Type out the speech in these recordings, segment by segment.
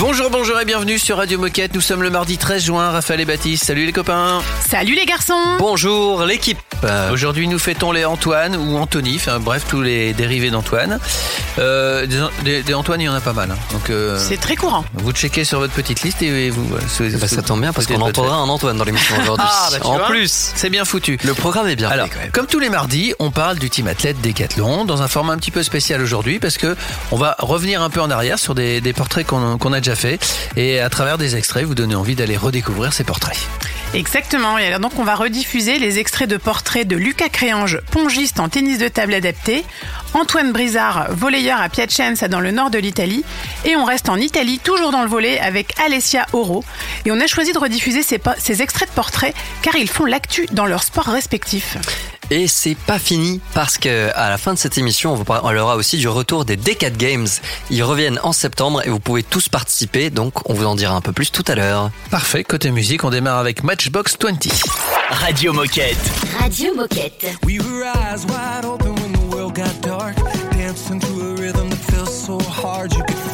Bonjour, bonjour et bienvenue sur Radio Moquette. Nous sommes le mardi 13 juin. Raphaël et Baptiste, salut les copains. Salut les garçons Bonjour l'équipe. Aujourd'hui, nous fêtons les Antoine ou Anthony, enfin bref, tous les dérivés d'Antoine. Euh, des, des- des Antoine, il y en a pas mal. hein. Donc, euh, C'est très courant. vous checkez sur votre petite liste et vous. euh, sous- Bah, sous- ça tombe bien parce qu'on entendra un Antoine dans l'émission aujourd'hui. Ah, bah, en vois. plus, C'est bien foutu. le programme est bien Alors, fait quand même. comme tous les mardis, on parle du team athlète Décathlon dans un format un petit peu spécial aujourd'hui parce que on va revenir un peu en arrière sur des, des portraits qu'on qu'on a déjà fait et à travers des extraits, vous donner envie d'aller redécouvrir ces portraits. Exactement. Et alors donc on va rediffuser les extraits de portraits de Lucas Créange, pongiste en tennis de table adapté, Antoine Brizard, volleyeur à Piacenza dans le nord de l'Italie, et on reste en Italie, toujours dans le volley, avec Alessia Oro. Et on a choisi de rediffuser ces, extraits de portraits car ils font l'actu dans leurs sports respectifs. Et c'est pas fini parce que à la fin de cette émission, on vous parlera aussi du retour des Decade Games. Ils reviennent en septembre et vous pouvez tous participer, donc on vous en dira un peu plus tout à l'heure. Parfait, côté musique, on démarre avec Matchbox 20. Radio Moquette. Radio Moquette. We were eyes wide open when the world got dark. Dancing to a rhythm that feels so hard. You could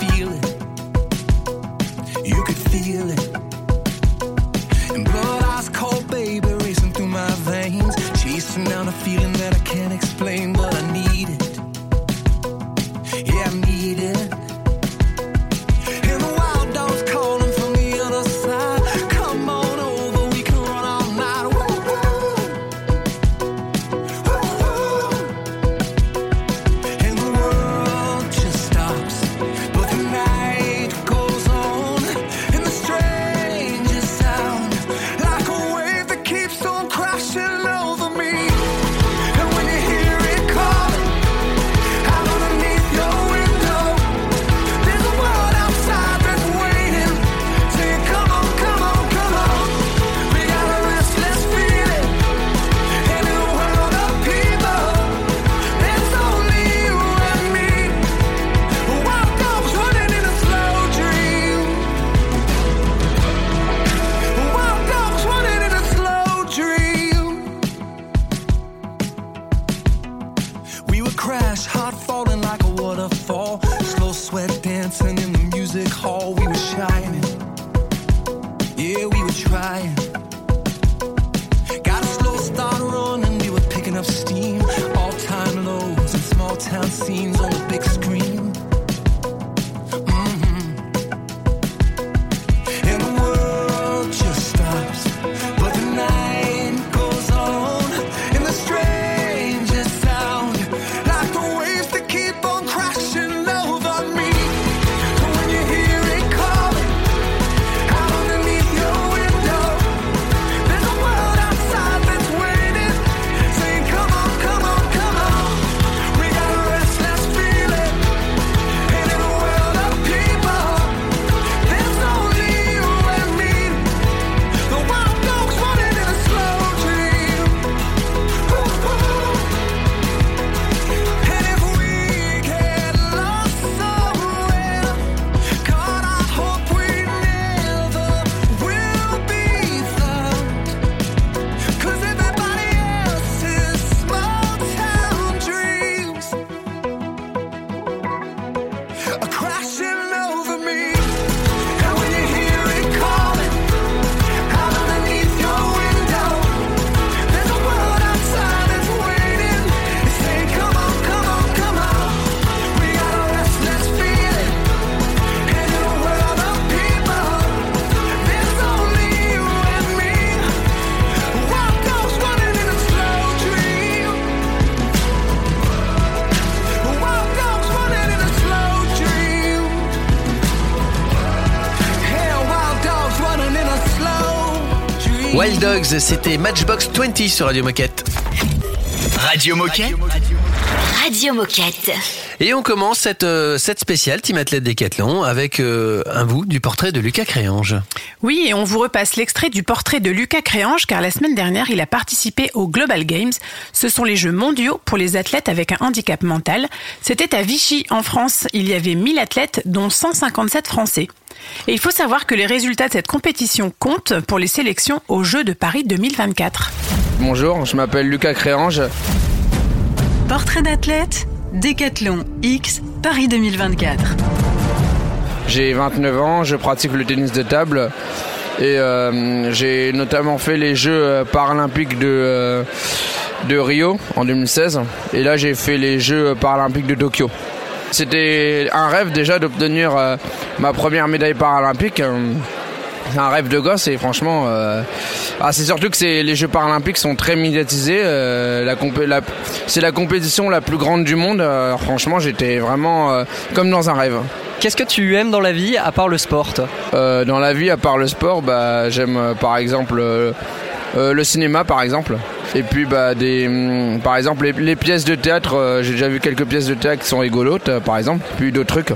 Wild Dogs, c'était Matchbox 20 sur Radio Moquette. Radio Moquette. Radio Moquette. Et on commence cette, euh, cette spéciale Team Athlète Décathlon avec euh, un bout du portrait de Lucas Créange. Oui, et on vous repasse l'extrait du portrait de Lucas Créange car la semaine dernière, il a participé aux Global Games. Ce sont les Jeux mondiaux pour les athlètes avec un handicap mental. C'était à Vichy, en France. Il y avait 1000 athlètes, dont 157 Français. Et il faut savoir que les résultats de cette compétition comptent pour les sélections aux Jeux de Paris 2024. Bonjour, je m'appelle Lucas Créange. Portrait d'athlète, Décathlon X, Paris 2024. J'ai 29 ans, je pratique le tennis de table et euh, j'ai notamment fait les Jeux euh, paralympiques de, euh, de Rio en 2016 et là j'ai fait les Jeux paralympiques de Tokyo. C'était un rêve déjà d'obtenir euh, ma première médaille paralympique. euh, C'est un rêve de gosse et franchement, euh, ah, c'est surtout que les Jeux paralympiques sont très médiatisés. euh, la compé- la- c'est la compétition la plus grande du monde. euh, franchement, j'étais vraiment euh, comme dans un rêve. Qu'est-ce que tu aimes dans la vie à part le sport Euh, dans la vie, à part le sport, bah, j'aime euh, par exemple euh, euh, le cinéma, par exemple. Et puis, bah, des, hum, par exemple, les, les pièces de théâtre. euh, J'ai déjà vu quelques pièces de théâtre qui sont rigolotes, euh, par exemple. Puis d'autres trucs.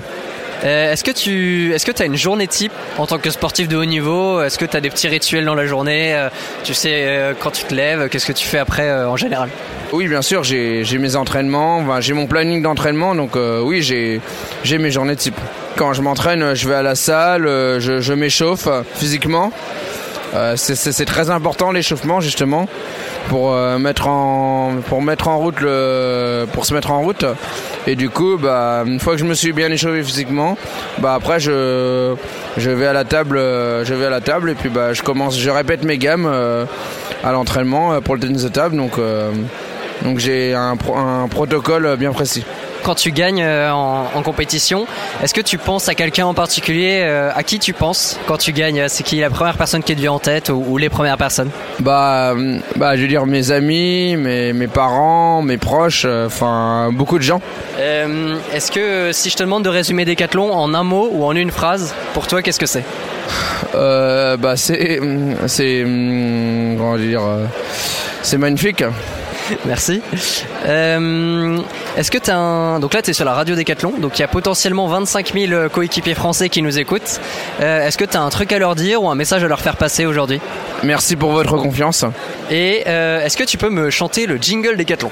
Euh, Est-ce que tu est-ce que as une journée type en tant que sportif de haut niveau? Est-ce que tu as des petits rituels dans la journée? Euh, Tu sais euh, quand tu te lèves, qu'est-ce que tu fais après en général? Oui, bien sûr, j'ai mes entraînements, j'ai mon planning d'entraînement, donc oui, j'ai mes journées type. Quand je m'entraîne, je vais à la salle, je, je m'échauffe physiquement. Euh, c'est- très important l'échauffement justement pour euh, mettre en pour mettre en route le pour se mettre en route. Et du coup, bah, une fois que je me suis bien échauffé physiquement, bah après je je vais à la table, euh, je vais à la table et puis bah je commence, je répète mes gammes euh, à l'entraînement euh, pour le tennis de table, donc. euh, donc j'ai un, un protocole bien précis. Quand tu gagnes euh, en, en compétition, est-ce que tu penses à quelqu'un en particulier euh, À qui tu penses quand tu gagnes? C'est qui la première personne qui te vient en tête ou, ou les premières personnes? Bah, euh, bah, je veux dire mes amis, mes, mes parents, mes proches, enfin beaucoup de gens. Est-ce que si je te demande de résumer Décathlon en un mot ou en une phrase, pour toi qu'est-ce que c'est? Euh, bah c'est, c'est, hum, comment dire, c'est magnifique. Merci. Euh, Est-ce que tu as un... Donc là, tu es sur la radio Décathlon, donc il y a potentiellement 25 000 coéquipiers français qui nous écoutent. Euh, Est-ce que tu as un truc à leur dire ou un message à leur faire passer aujourd'hui? Merci pour votre confiance. Et euh, est-ce que tu peux me chanter le jingle Décathlon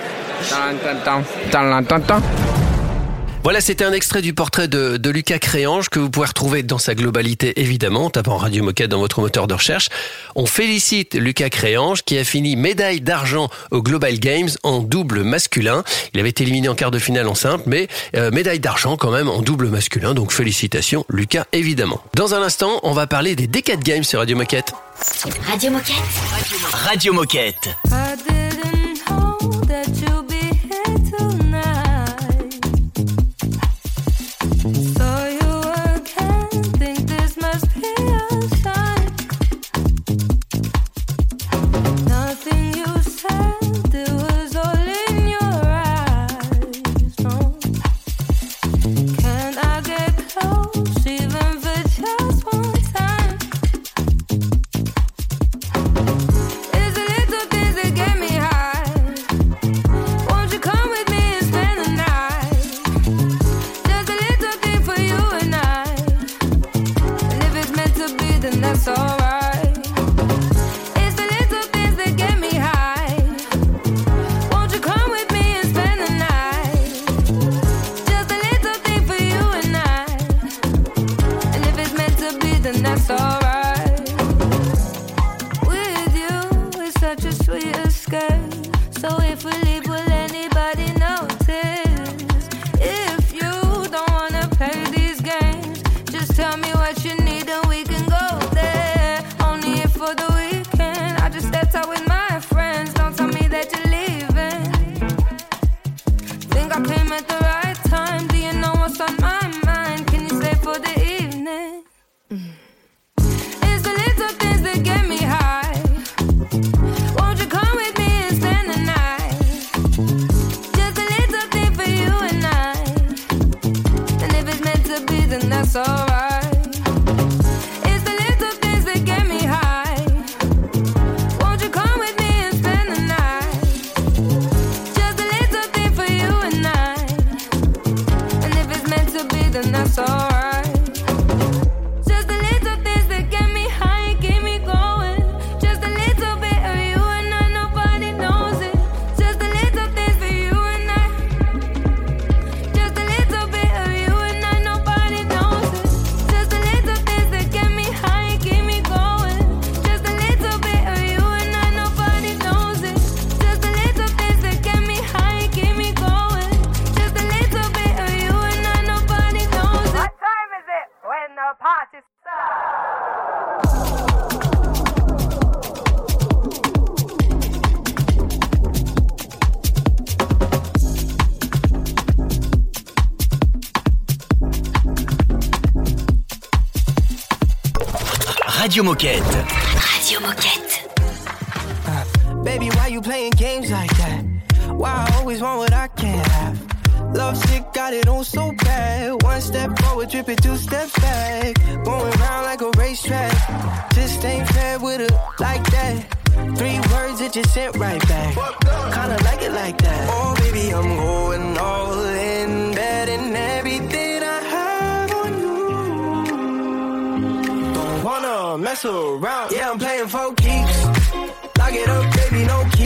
Voilà, c'était un extrait du portrait de, de Lucas Créange que vous pouvez retrouver dans sa globalité, évidemment, en tapant Radio Moquette dans votre moteur de recherche. On félicite Lucas Créange qui a fini médaille d'argent au Global Games en double masculin. Il avait été éliminé en quart de finale en simple, mais euh, médaille d'argent quand même en double masculin. Donc félicitations Lucas, évidemment. Dans un instant, on va parler des D4 Games sur Radio Moquette. Radio Moquette. Radio Moquette. Radio Moquette. Radio Moquette. Uh, baby, why you playing games like that? Why I always want what I can't have? Love sick, got it on so bad. One step forward, tripping two steps back. Going round like a racetrack. Just ain't fair with it like that. Three words that just sent right around. Yeah, I'm playing for keeps. Lock it up, baby, no.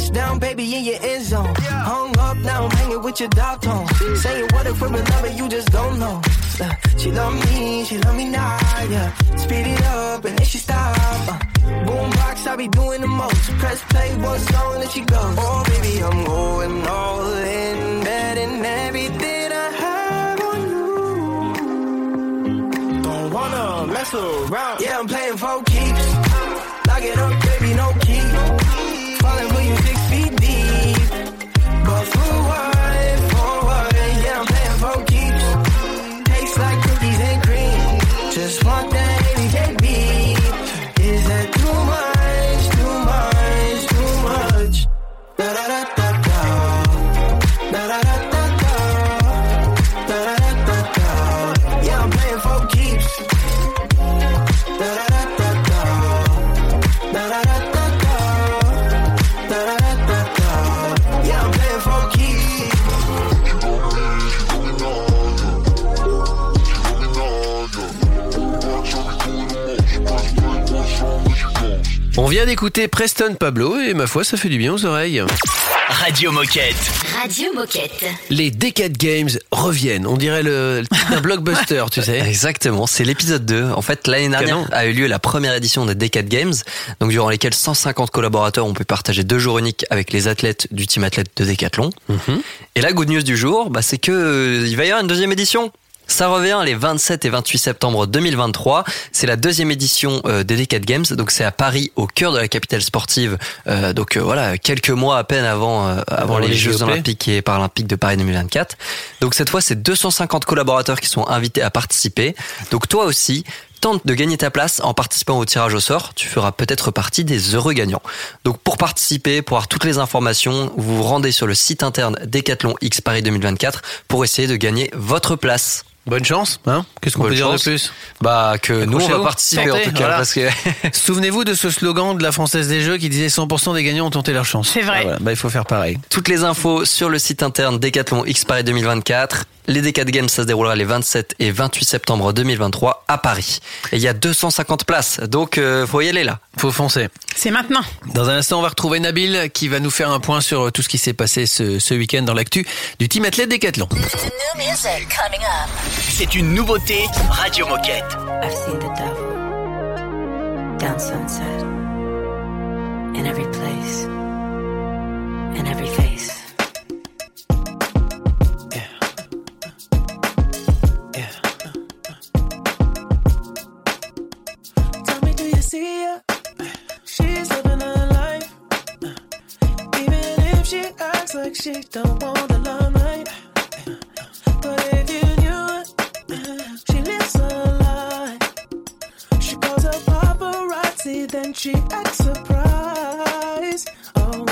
Trying to touch down, baby, in your end zone. Yeah. Hung up, now I'm hanging with your dog tone. Saying what if we're in love and you just don't know. Uh, she love me, she love me now, yeah. Speed it up and then she stop. Uh, boombox, I be doing the most. Press play, one song, then she goes. Oh, baby, I'm going all in. Betting everything I have on you. Don't wanna mess around. Yeah, I'm playing for vient d'écouter Preston Pablo et ma foi, ça fait du bien aux oreilles. Radio Moquette. Radio Moquette. Les Decade Games reviennent. On dirait le, d'un blockbuster, tu sais. Exactement, c'est l'épisode 2. En fait, l'année dernière Canon. a eu lieu la première édition des Decade Games, donc durant lesquels 150 collaborateurs ont pu partager deux jours uniques avec les athlètes du team athlète de Decathlon. Mhm. Et la good news du jour, bah, c'est que euh, il va y avoir une deuxième édition. Ça revient les 27 et 28 septembre 2023. C'est la deuxième édition euh, des Decade Games. Donc c'est à Paris, au cœur de la capitale sportive. Euh, donc euh, voilà, quelques mois à peine avant, euh, avant les, les Jeux. Olympiques et Paralympiques de Paris 2024. Donc cette fois, c'est 250 collaborateurs qui sont invités à participer. Donc toi aussi, tente de gagner ta place en participant au tirage au sort. Tu feras peut-être partie des heureux gagnants. Donc pour participer, pour avoir toutes les informations, vous vous rendez sur le site interne Decathlon X Paris 2024 pour essayer de gagner votre place. Bonne chance, hein Qu'est-ce qu'on peut dire chance. de plus? Bah que nous on va participer en tout cas voilà. parce que Souvenez-vous de ce slogan de la Française des Jeux qui disait 100% des gagnants ont tenté leur chance. C'est vrai. Ah, voilà. Bah, il faut faire pareil. toutes les infos sur le site interne Decathlon X Paris 2024. Les Decathlon Games, ça se déroulera les 27 et 28 septembre 2023 à Paris. Et il y a 250 places, donc euh, faut y aller là. Faut foncer. C'est maintenant. Dans un instant, on va retrouver Nabil qui va nous faire un point sur tout ce qui s'est passé ce, ce week-end dans l'actu du team athlète up. C'est une nouveauté Radio Moquette. I've seen the devil down sunset in every place, in every face. See her? She's living her life. Even if she acts like she don't want the limelight. But if you knew it, she lives her life. She calls her paparazzi, then she acts surprised. Oh,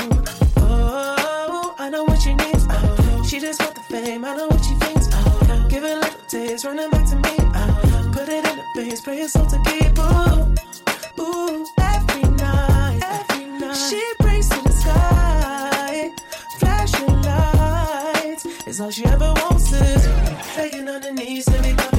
oh, I know what she needs. Oh, she just want the fame. I know what she thinks. Oh, give it a little taste, running back to me. Oh, put it in the face, pray it's all to keep. She ever wants is begging on her knees to be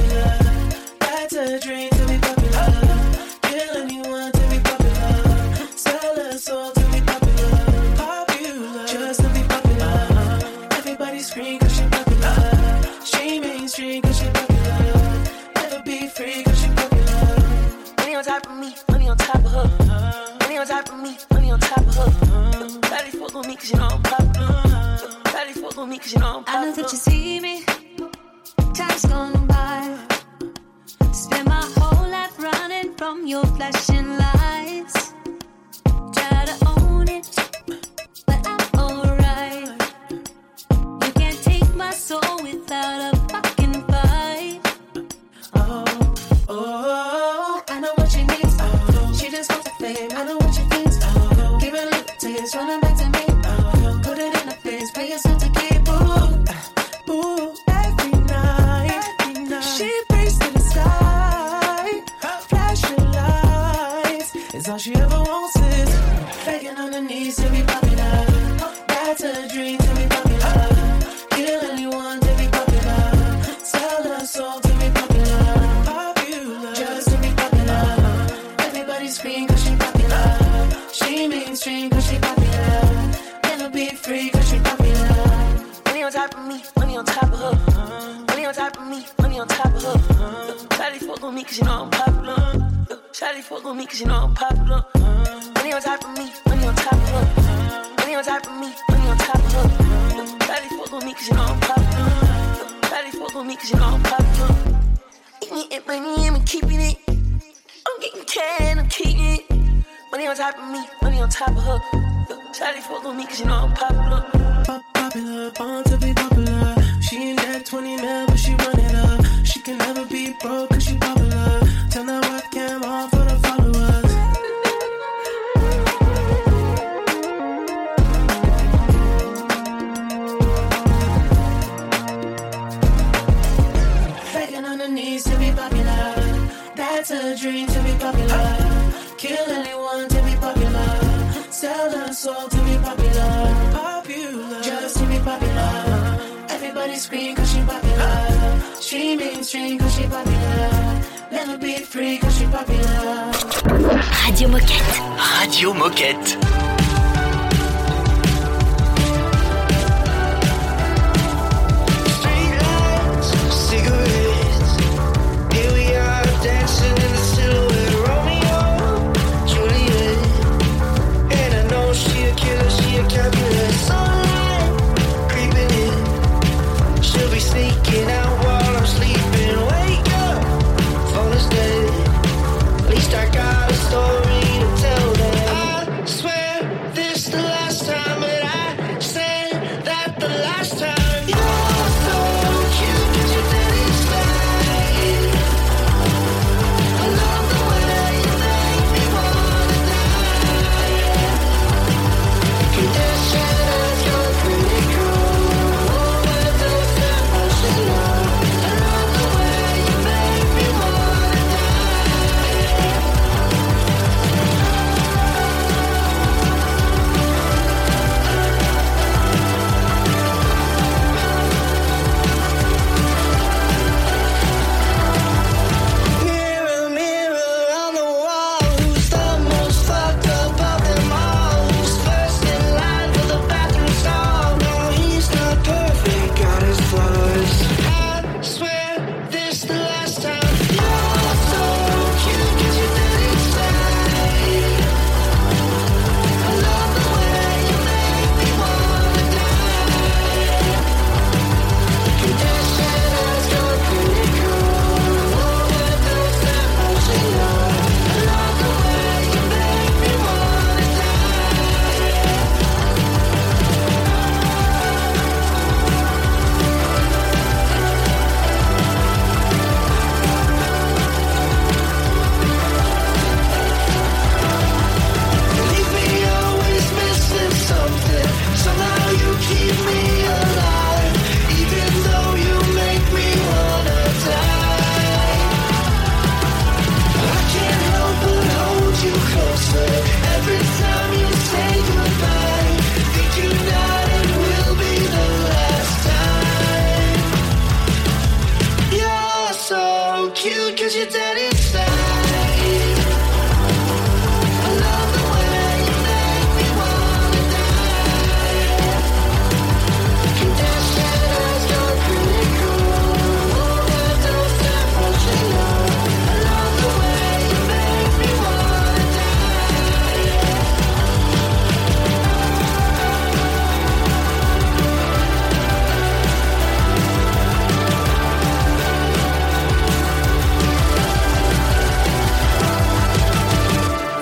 I know that you see money on top of her. Shawty fuck on me cause you know I'm popular. Shawty fuck on me cause you know I'm popular. Money on top of me, money on top of her. Money on top of me, money on top of her. Shawty fuck on me cause you know I'm popular. Shawty fuck on me cause you know I'm popular. Eating it, money, I'm keeping it. I'm getting can, I'm keeping it. Money on top of me, money on top of her. Shawty fuck on me cause you know I'm popular. Popular, born to be popular. She ain't that 20 mil, but she run it up. She can never be broke cause she popular. Turn that webcam on for the followers. Begging on her knees to be popular. That's a dream to be popular. Kill anyone to be popular. Sell her soul to Everybody scream cause she popular. She mainstream cause she popular. Never be free cause she popular. Radio Moquette. Radio Moquette.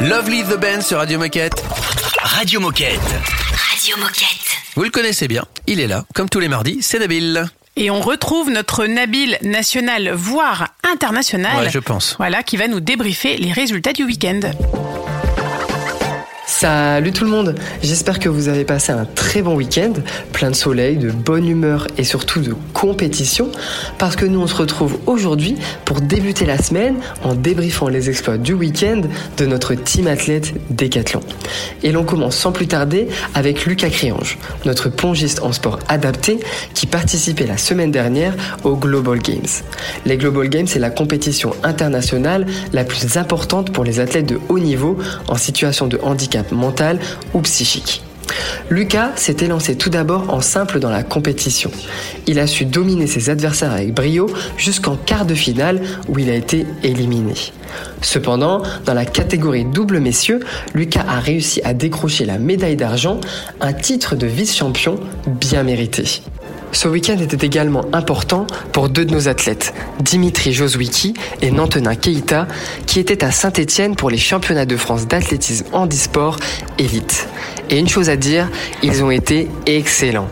Lovely the Band sur Radio Moquette. Radio Moquette. Radio Moquette. Vous le connaissez bien, il est là, comme tous les mardis, c'est Nabil. Et on retrouve notre Nabil national, voire international. Ouais, je pense. Voilà, qui va nous débriefer les résultats du week-end. Salut tout le monde, j'espère que vous avez passé un très bon week-end, plein de soleil, de bonne humeur et surtout de compétition, parce que nous on se retrouve aujourd'hui pour débuter la semaine en débriefant les exploits du week-end de notre team athlète Décathlon. Et l'on commence sans plus tarder avec Lucas Criange, notre pongiste en sport adapté qui participait la semaine dernière aux Global Games. Les Global Games c'est la compétition internationale la plus importante pour les athlètes de haut niveau en situation de handicap mental ou psychique. Lucas s'était lancé tout d'abord en simple dans la compétition. Il a su dominer ses adversaires avec brio jusqu'en quart de finale où il a été éliminé. Cependant, dans la catégorie double messieurs, Lucas a réussi à décrocher la médaille d'argent, un titre de vice-champion bien mérité. Ce week-end était également important pour deux de nos athlètes, Dimitri Joswicki et Nantenin Keita, qui étaient à Saint-Étienne pour les championnats de France d'athlétisme handisport élite. Et une chose à dire, ils ont été excellents.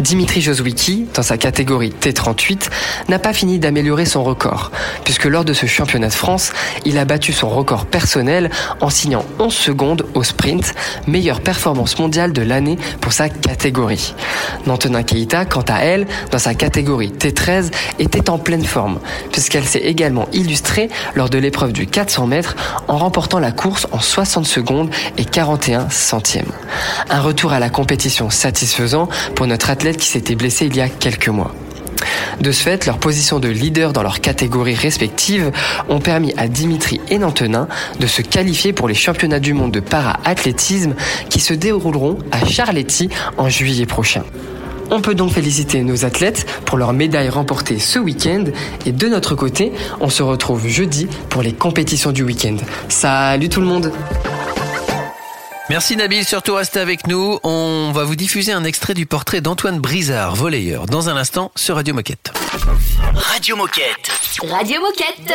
Dimitri Joswicki, dans sa catégorie T38, n'a pas fini d'améliorer son record, puisque lors de ce championnat de France, il a battu son record personnel en signant 11 secondes au sprint, meilleure performance mondiale de l'année pour sa catégorie. Nantenin Keita, quant à elle, dans sa catégorie T13, était en pleine forme, puisqu'elle s'est également illustrée lors de l'épreuve du 400 mètres en remportant la course en 60 secondes et 41 centièmes. Un retour à la compétition satisfaisant pour notre athlète qui s'était blessé il y a quelques mois. De ce fait, leur position de leader dans leurs catégories respectives ont permis à Dimitri et Nantenin de se qualifier pour les championnats du monde de para-athlétisme qui se dérouleront à Charletti en juillet prochain. On peut donc féliciter nos athlètes pour leurs médailles remportées ce week-end et de notre côté, on se retrouve jeudi pour les compétitions du week-end. Salut tout le monde Merci Nabil, surtout restez avec nous. On va vous diffuser un extrait du portrait d'Antoine Brizard, volleyeur, dans un instant sur Radio Moquette. Radio Moquette. Radio Moquette.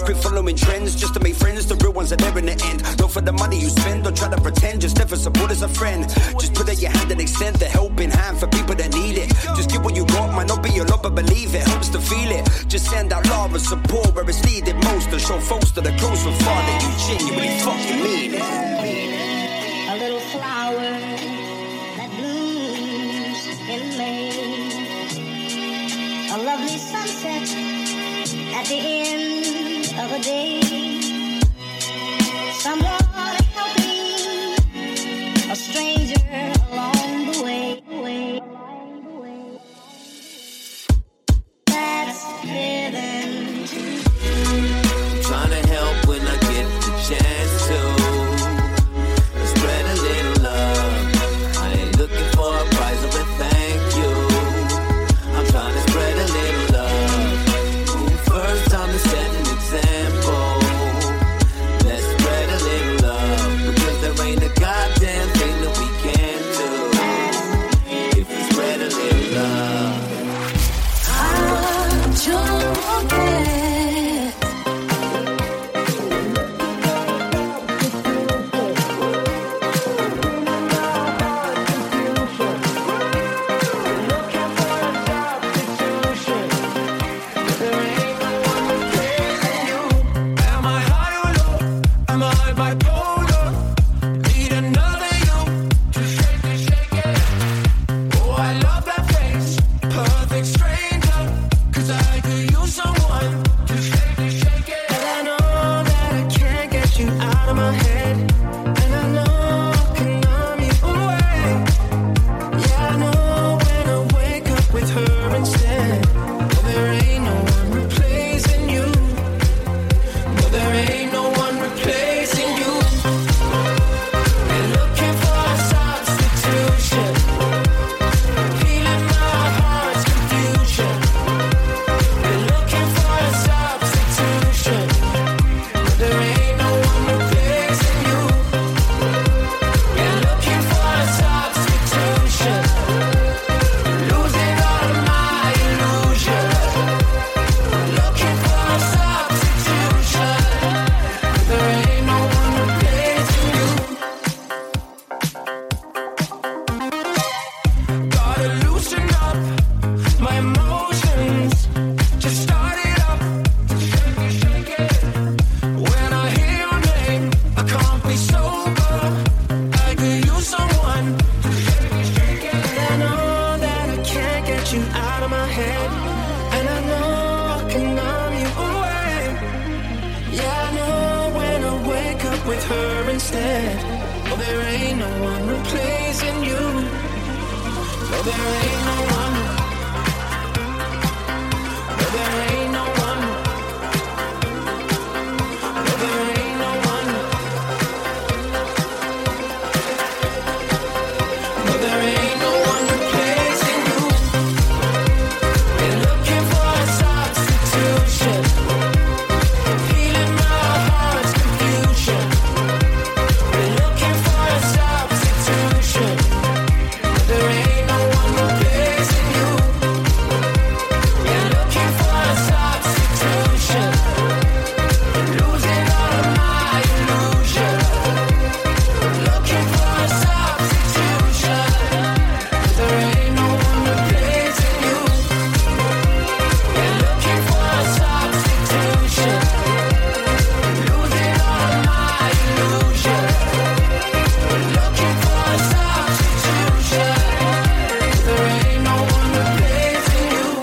Quit following trends just to make friends. The real ones are there in the end. Not for the money you spend. Don't try to pretend. Just never support as a friend. Just put out your hand and extend the helping hand for people that need it. Just give what you got. Might not be your lot, but believe it. Helps to feel it. Just send out love and support where it's needed most. to show folks that the close and far that you genuinely fucking mean it. A little flower that blooms in May. A lovely sunset at the end of a day. Someone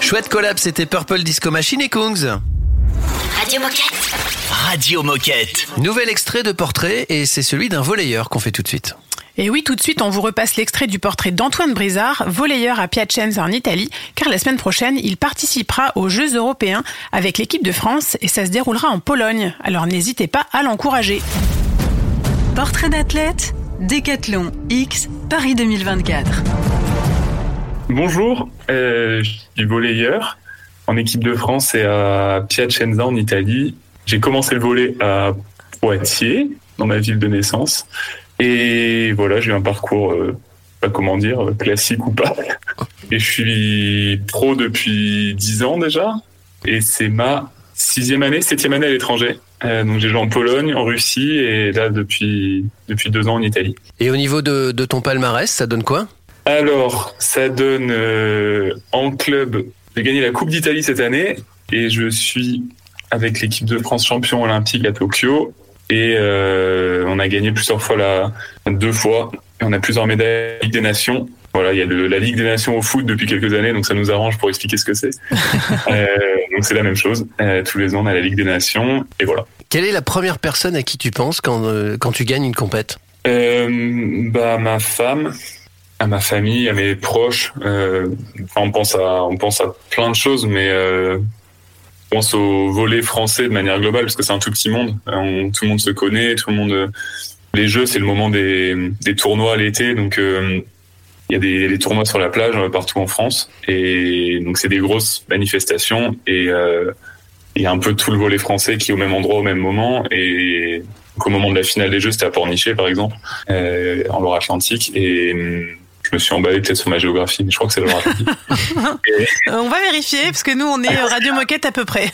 Chouette collab, c'était Purple Disco Machine et Kungs. Radio Moquette. Radio Moquette. Nouvel extrait de portrait et c'est celui d'un volleyeur qu'on fait tout de suite. Et oui, tout de suite, on vous repasse l'extrait du portrait d'Antoine Brizard, volleyeur à Piacenza en Italie, car la semaine prochaine, il participera aux Jeux européens avec l'équipe de France et ça se déroulera en Pologne. Alors n'hésitez pas à l'encourager. Portrait d'athlète, Décathlon X, Paris 2024. Bonjour, euh, je suis volleyeur en équipe de France et à Piacenza en Italie. J'ai commencé le volley à Poitiers, dans ma ville de naissance. Et voilà, j'ai un parcours, euh, pas comment dire, euh, classique ou pas. Et je suis pro depuis 10 ans déjà. Et c'est ma sixième année, septième année à l'étranger. Euh, donc j'ai joué en Pologne, en Russie et là depuis, depuis deux ans en Italie. Et au niveau de, de ton palmarès, ça donne quoi? Alors, ça donne euh, en club, j'ai gagné la Coupe d'Italie cette année et je suis avec l'équipe de France champion olympique à Tokyo et euh, on a gagné plusieurs fois la deux fois et on a plusieurs médailles Ligue des Nations. Voilà, il y a le- la Ligue des Nations au foot depuis quelques années, donc ça nous arrange pour expliquer ce que c'est. Euh, donc c'est la même chose. Euh, tous les ans, on a la Ligue des Nations et voilà. Quelle est la première personne à qui tu penses quand, quand tu gagnes une compète? Bah, ma femme, à ma famille, à mes proches. Euh, enfin, on pense à, on pense à plein de choses, mais euh, on pense au volet français de manière globale parce que c'est un tout petit monde. Euh, on- tout le monde se connaît, tout le monde. euh, les jeux, c'est le moment des, des tournois l'été, donc euh, il y a des, des tournois sur la plage partout en France, et donc c'est des grosses manifestations et il y a un peu tout le volet français qui est au même endroit au même moment et donc, au moment de la finale des Jeux, c'était à Pornichet, par exemple, en Loire-Atlantique. Et je me suis emballé peut-être sur ma géographie, mais je crois que c'est la Loire-Atlantique. Euh, on va vérifier, parce que nous, on est euh, Radio Moquette à peu près.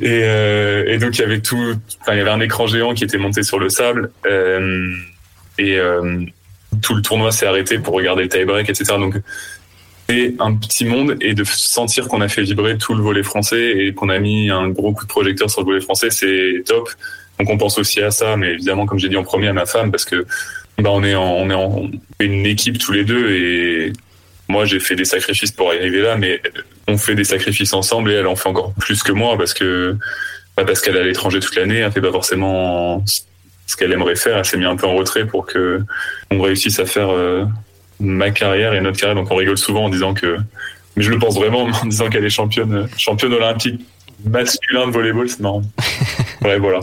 et, euh, et donc, il y avait tout. Enfin, il y avait un écran géant qui était monté sur le sable. euh, et euh, tout le tournoi s'est arrêté pour regarder le tie-break, etc. Donc, c'est un petit monde et de sentir qu'on a fait vibrer tout le volet français et qu'on a mis un gros coup de projecteur sur le volet français, c'est top. Donc on pense aussi à ça, mais évidemment, comme j'ai dit en premier, à ma femme, parce que bah, on est en, on est en une équipe tous les deux et moi j'ai fait des sacrifices pour arriver là, mais on fait des sacrifices ensemble et elle en fait encore plus que moi parce que bah, parce qu'elle est à l'étranger toute l'année, elle fait pas forcément ce qu'elle aimerait faire. Elle s'est mis un peu en retrait pour que on réussisse à faire euh, ma carrière et notre carrière. Donc on rigole souvent en disant que, mais je le pense vraiment en disant qu'elle est championne, championne olympique masculin de volleyball, c'est marrant. ouais, voilà.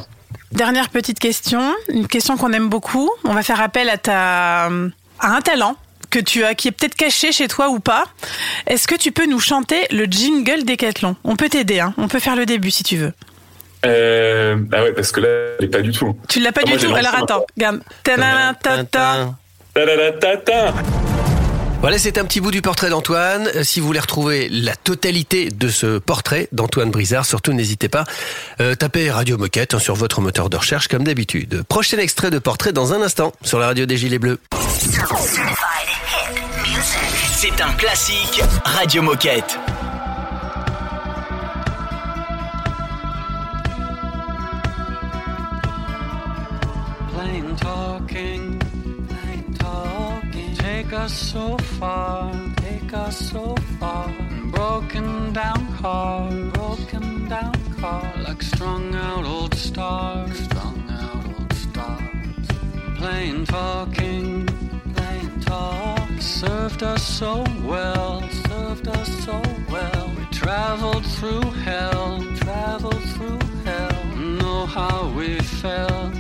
Dernière petite question, une question qu'on aime beaucoup. On va faire appel à ta, à un talent que tu as, qui est peut-être caché chez toi ou pas. Est-ce que tu peux nous chanter le jingle Décathlon On peut t'aider, hein. On peut faire le début si tu veux. Euh, ah ouais, parce que là, elle est pas du tout. Tu l'as pas Ah, du moi, tout. Alors attends, regarde. Tadadam, tata. Ta-da-da-ta-ta. Voilà, c'est un petit bout du portrait d'Antoine. Euh, Si vous voulez retrouver la totalité de ce portrait d'Antoine Brizard, surtout n'hésitez pas, euh, tapez Radio Moquette hein, sur votre moteur de recherche comme d'habitude. Prochain extrait de portrait dans un instant sur la radio des Gilets Bleus. C'est un classique Radio Moquette. Plain talking, plain talking. Take us so far, take us so far. Broken down car, broken down car. Like strung out old stars, strung out old stars. Plain talking, plain talk. Served us so well, served us so well. We traveled through hell, traveled through hell. Know how we felt,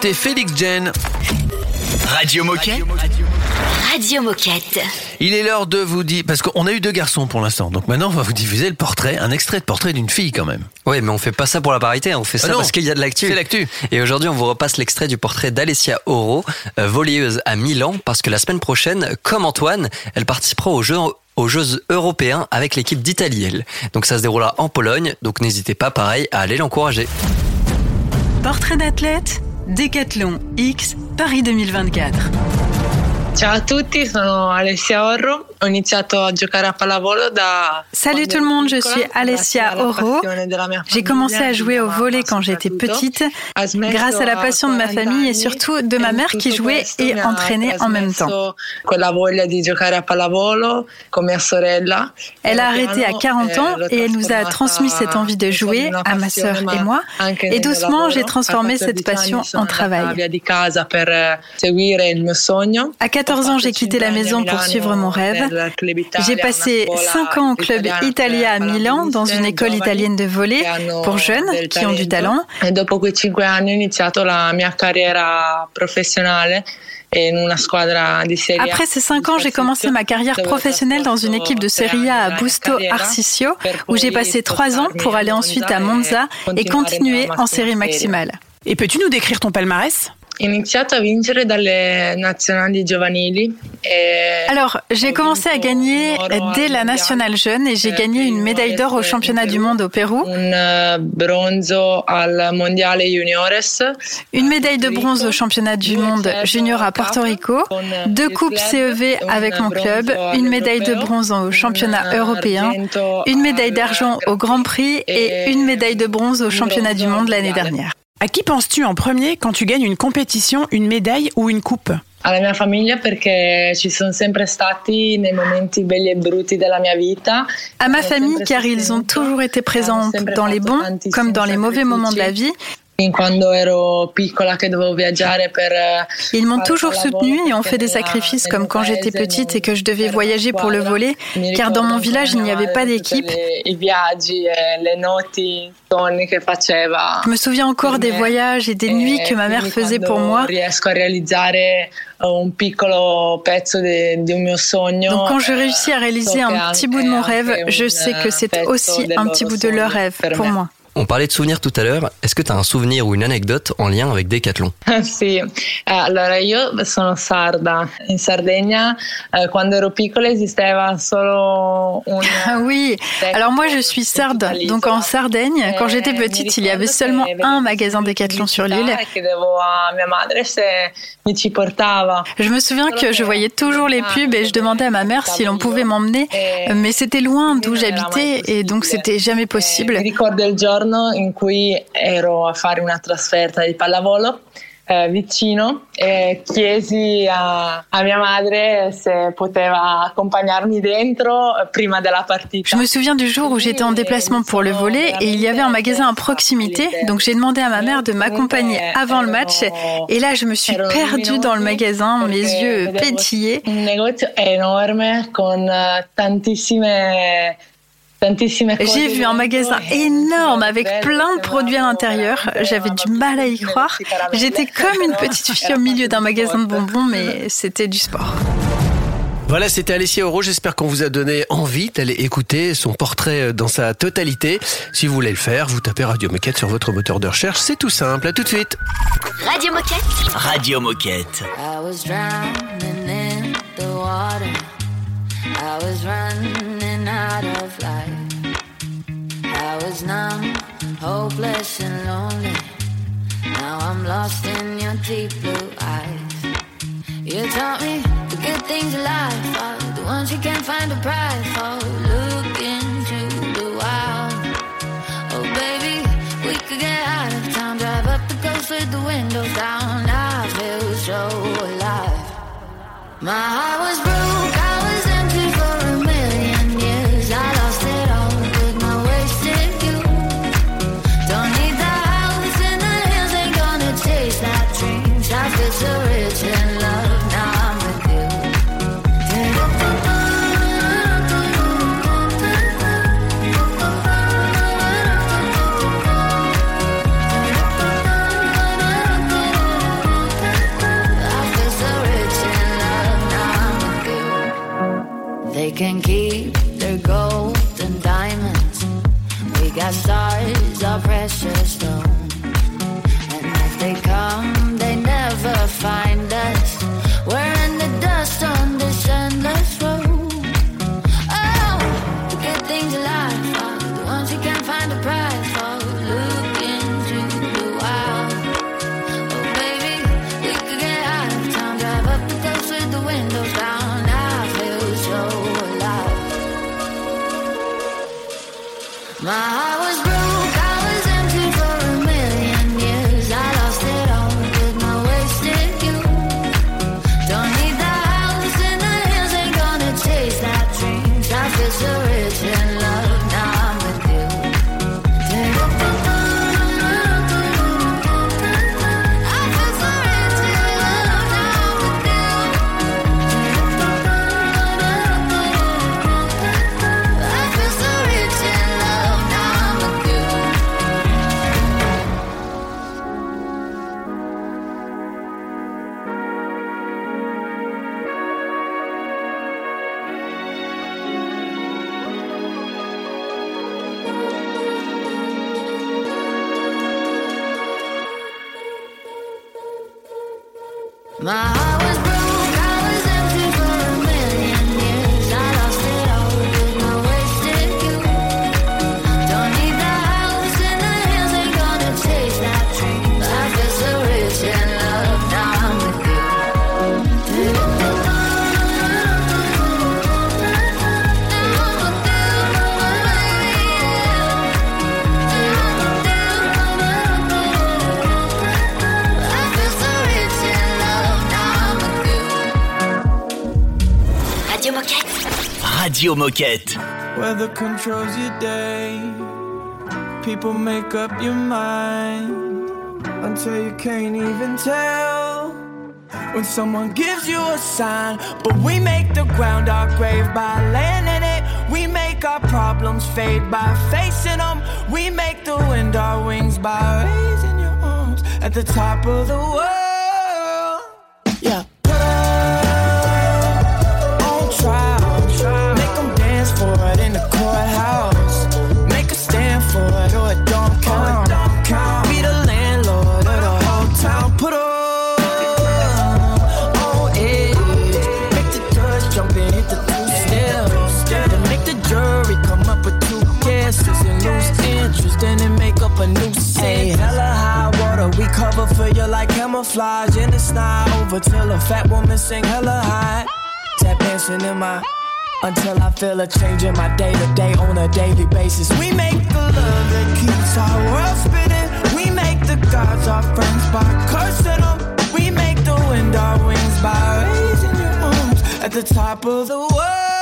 D'écouter Félix Jen. Radio Moquette. Radio Moquette. Il est l'heure de vous dire, parce qu'on a eu deux garçons pour l'instant, donc maintenant on va vous diffuser le portrait, un extrait de portrait d'une fille quand même. Oui, mais on fait pas ça pour la parité, on fait ça Ah non, parce qu'il y a de l'actu. c'est l'actu. Et aujourd'hui, on vous repasse l'extrait du portrait d'Alessia Oro, euh, volleyeuse à Milan, parce que la semaine prochaine, comme Antoine, elle participera aux Jeux aux Jeux européens avec l'équipe d'Italie. elle. Donc ça se déroulera en Pologne, donc n'hésitez pas, pareil, à aller l'encourager. Portrait d'athlète, Décathlon X, Paris 2024. Salut tout le monde, je suis Alessia Oro. J'ai commencé à jouer au volet quand j'étais petite, grâce à la passion de ma famille et surtout de ma mère qui jouait et entraînait en même temps. Elle a arrêté à 40 ans et elle nous a transmis cette envie de jouer à ma sœur et moi. Et doucement, j'ai transformé cette passion en travail. Eh. À 14 ans, j'ai quitté la maison pour suivre mon rêve. J'ai passé 5 ans au club Italia à Milan, dans une école italienne de volley pour jeunes qui ont du talent. E. Après ces 5 ans, j'ai commencé ma carrière professionnelle dans une équipe de Serie A à Busto Arsizio, où j'ai passé 3 ans pour aller ensuite à Monza et continuer en série maximale. Et peux-tu nous décrire ton palmarès? Iniziato a vincere dalle nazionali giovanili. E Alors, j'ai commencé à gagner dès la nationale jeune et j'ai gagné une médaille d'or au championnat du monde au Pérou, eh, une médaille de bronze au championnat du monde junior à Porto Rico, deux coupes CEV avec mon club, une médaille de bronze au championnat européen, une médaille d'argent au Grand Prix et une médaille de bronze au championnat du monde l'année dernière. À qui penses-tu en premier quand tu gagnes une compétition, une médaille ou une coupe? Alla mia famiglia perché ci sono sempre stati nei momenti belli e brutti della mia vita. À ma famille, car ils ont toujours été présents dans les bons comme dans les mauvais moments de la vie. Fin quando ero piccola che dovevo viaggiare per eh, Ils m'ont toujours soutenue et ont fait des sacrifices comme quand j'étais petite et que je devais voyager pour le voler, car dans mon village, il n'y avait pas d'équipe. e che faceva Je me souviens encore des voyages et des nuits que ma mère faisait pour moi. sogno Donc quand je réussis à réaliser un petit bout de mon rêve, je sais que c'est aussi un petit bout de leur rêve pour moi. On parlait de souvenirs tout à l'heure. Est-ce que tu as un souvenir ou une anecdote en lien avec Decathlon Sì, Eh, allora io sono sarda. In Sardegna, eh, quando ero piccola, esisteva solo un. Ah oui, alors moi je suis sarde, donc en Sardaigne, quand j'étais petite, il y avait seulement un magasin Decathlon sur l'île. e ci portava. Je me souviens que je voyais toujours les pubs et je demandais à ma mère si l'on pouvait m'emmener, mais c'était loin d'où j'habitais et donc c'était jamais possible. Giorno in cui ero a fare una trasferta di pallavolo eh, vicino e chiesi a, a mia madre se poteva accompagnarmi dentro prima della partita. Je me souviens du jour où j'étais en déplacement pour le volet et il y avait un magasin à proximité, donc j'ai demandé à ma mère de m'accompagner avant le match et là je me suis perdue dans le magasin, mes yeux pétillaient. Un negozio enorme con eh, tantissime J'ai vu un magasin énorme avec plein de produits à l'intérieur. J'avais du mal à y croire. J'étais comme une petite fille au milieu d'un magasin de bonbons, mais c'était du sport. Voilà, c'était Alessia Oro. J'espère qu'on vous a donné envie d'aller écouter son portrait dans sa totalité. Si vous voulez le faire, vous tapez Radio Moquette sur votre moteur de recherche. C'est tout simple. À tout de suite. Radio Moquette. Radio Moquette. I was drowning in the water. I was running out of light. I was numb, hopeless and lonely. Now I'm lost in your deep blue eyes. You taught me the good things in life are the ones you can't find a price for. Look into the wild. Oh, baby, we could get out of town, drive up the coast with the windows down. I feel so alive. My heart was broke, can keep their gold and diamonds. We got stars, our precious Radio Moquette. Weather controls your day. People make up your mind. until you can't even tell. When someone gives you a sign, but we make the ground our grave by laying in it. We make our problems fade by facing them. We make the wind our wings by raising your arms at the top of the world. The courthouse. Make a stand for it or it don't count. Be the landlord of the whole town. Put up on edge. Make the judge jump and hit the two steps. Then make the jury come up with two guesses and lose interest. Then it make up a new Hey, hella high water, we cover for you like camouflage. And it's not over till a fat woman sing hella high. Tap dancing in my until I feel a change in my day to day on a daily basis. We make the love that keeps our world spinning. We make the gods our friends by cursing them. We make the wind our wings by raising your arms at the top of the world.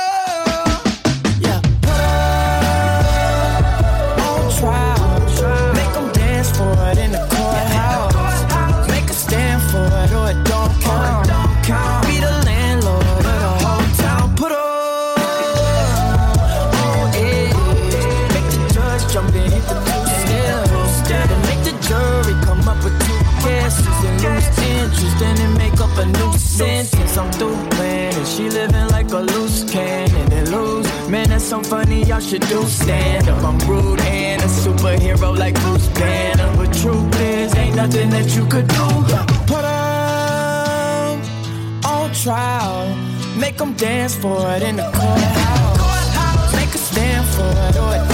Then it make up a new sentence. I'm through and she living like a loose cannon and lose. Man, that's so funny. Y'all should do stand up. I'm rude and a superhero like Bruce Banner. But truth is, ain't nothing that you could do. Put on trial. Make them dance for it in the courthouse. Make a stand for it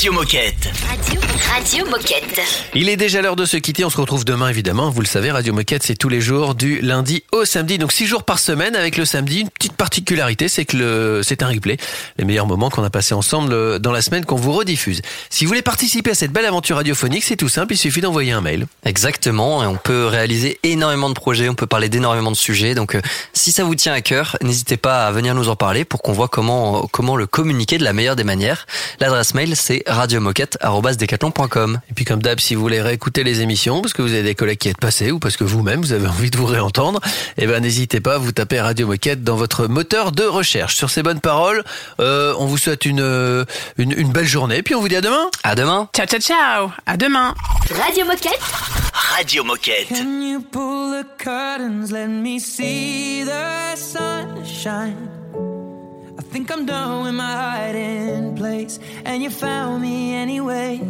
Radio Moquette. Radio, Moquette. Il est déjà l'heure de se quitter. On se retrouve demain, évidemment. Vous le savez, Radio Moquette, c'est tous les jours, du lundi au samedi. Donc, six jours par semaine avec le samedi. Une petite particularité, c'est que le, c'est un replay. Les meilleurs moments qu'on a passés ensemble euh, dans la semaine qu'on vous rediffuse. Si vous voulez participer à cette belle aventure radiophonique, c'est tout simple. Il suffit d'envoyer un mail. Exactement, et on peut réaliser énormément de projets, on peut parler d'énormément de sujets. Donc, euh, si ça vous tient à cœur, n'hésitez pas à venir nous en parler pour qu'on voit comment comment le communiquer de la meilleure des manières. L'adresse mail c'est Et puis comme d'hab, si vous voulez réécouter les émissions, parce que vous avez des collègues qui êtes passés ou parce que vous-même vous avez envie de vous réentendre, eh ben n'hésitez pas, vous tapez Radio Moquette dans votre moteur de recherche. Sur ces bonnes paroles, euh, on vous souhaite une, euh, une une belle journée, puis on vous dit à demain. À demain. Ciao, ciao, ciao. À demain. Radio Moquette. Radio Moquette. Can you pull the curtains? Let me see the sunshine. I think I'm done with my hiding place, and you found me anyway.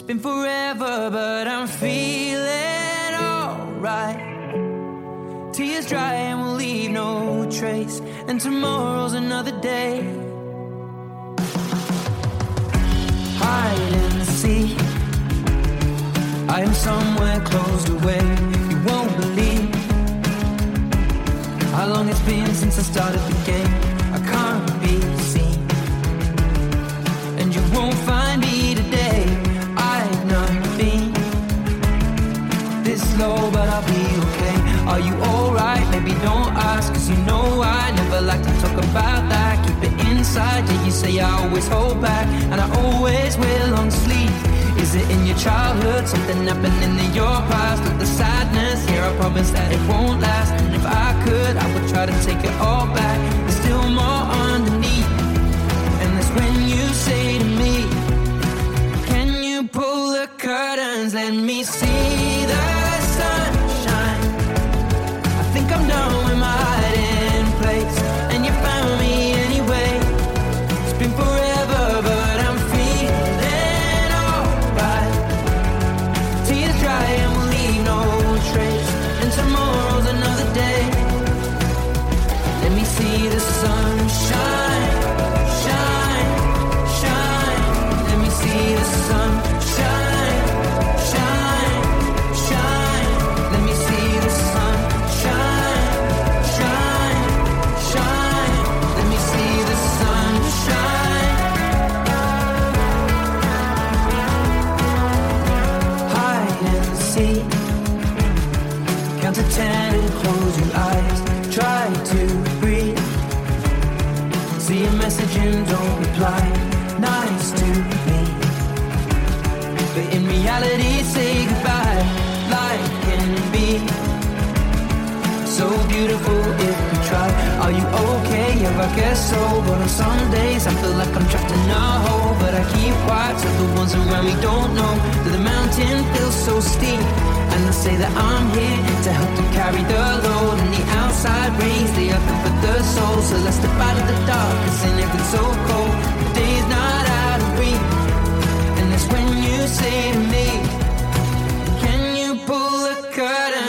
It's been forever, but I'm feeling alright. Tears dry and we'll leave no trace, and tomorrow's another day. Hide and seek. I am somewhere closed away. You won't believe how long it's been since I started the game. Are you alright? Maybe don't ask, cause you know I never like to talk about that. Keep it inside, yeah, you say I always hold back, and I always wear long sleeve. Is it in your childhood? Something happened in your past? With the sadness here, I promise that it won't last. And if I could, I would try to take it all back. There's still more underneath. And that's when you say to me, Can you pull the curtains? Let me see the I guess so. But on some days I feel like I'm trapped in a hole. But I keep quiet of the ones around me don't know that the mountain feels so steep. And I say that I'm here to help them carry the load. And the outside rains the are for the soul. So let's step out of the darkness and if it's so cold. The day's not out of reach. And that's when you say to me, Can you pull the curtain?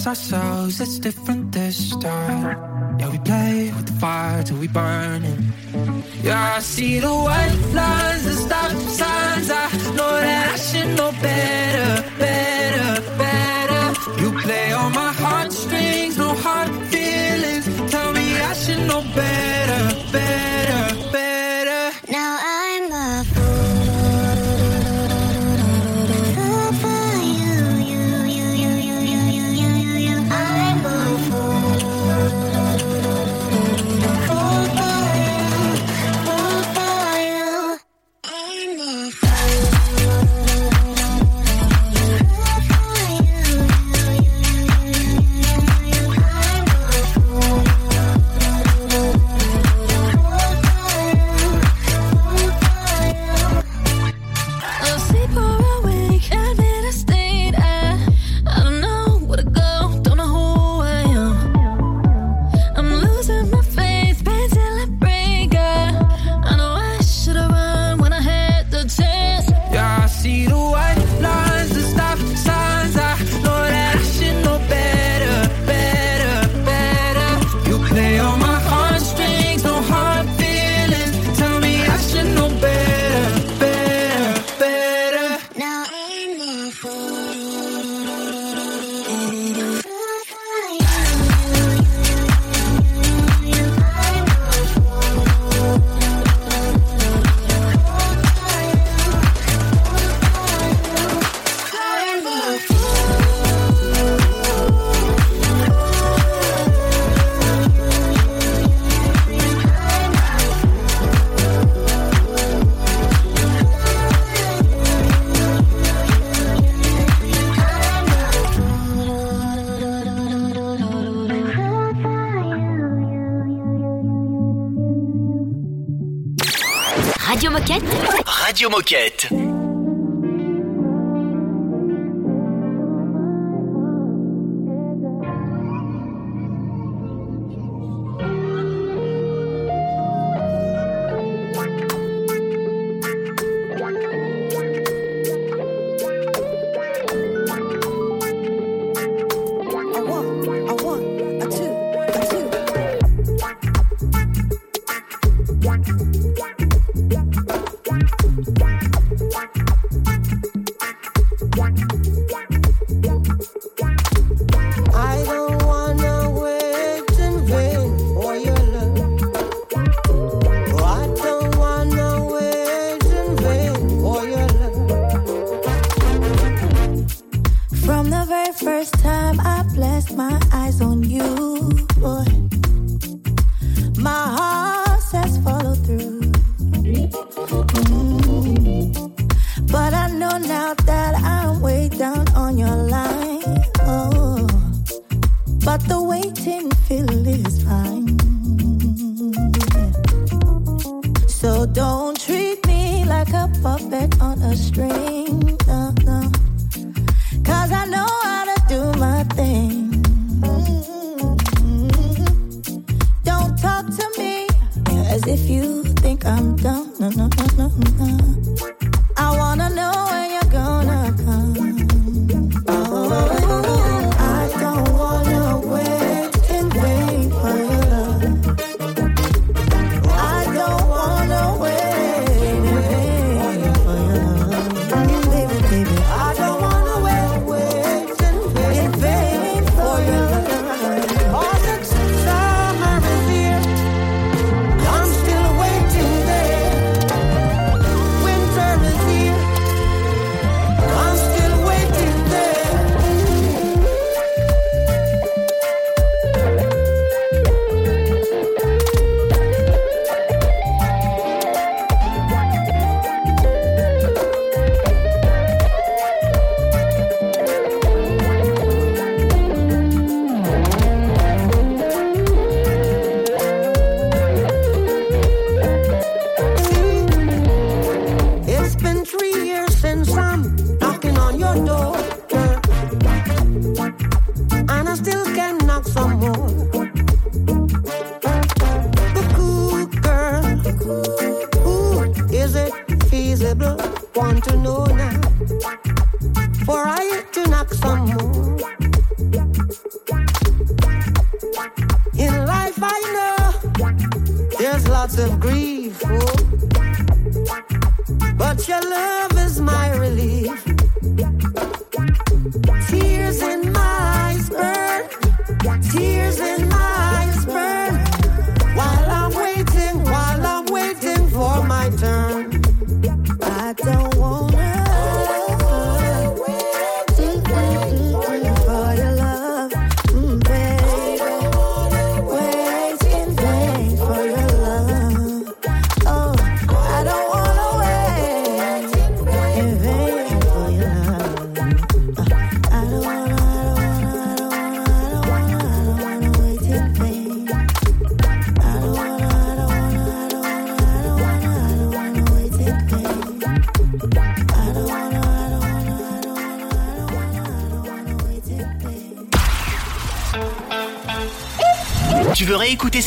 it's ourselves, it's different this time. Yeah, we play with the fire till we burn it. Yeah, I see the white lines, and stop signs. I know that I should know better, better.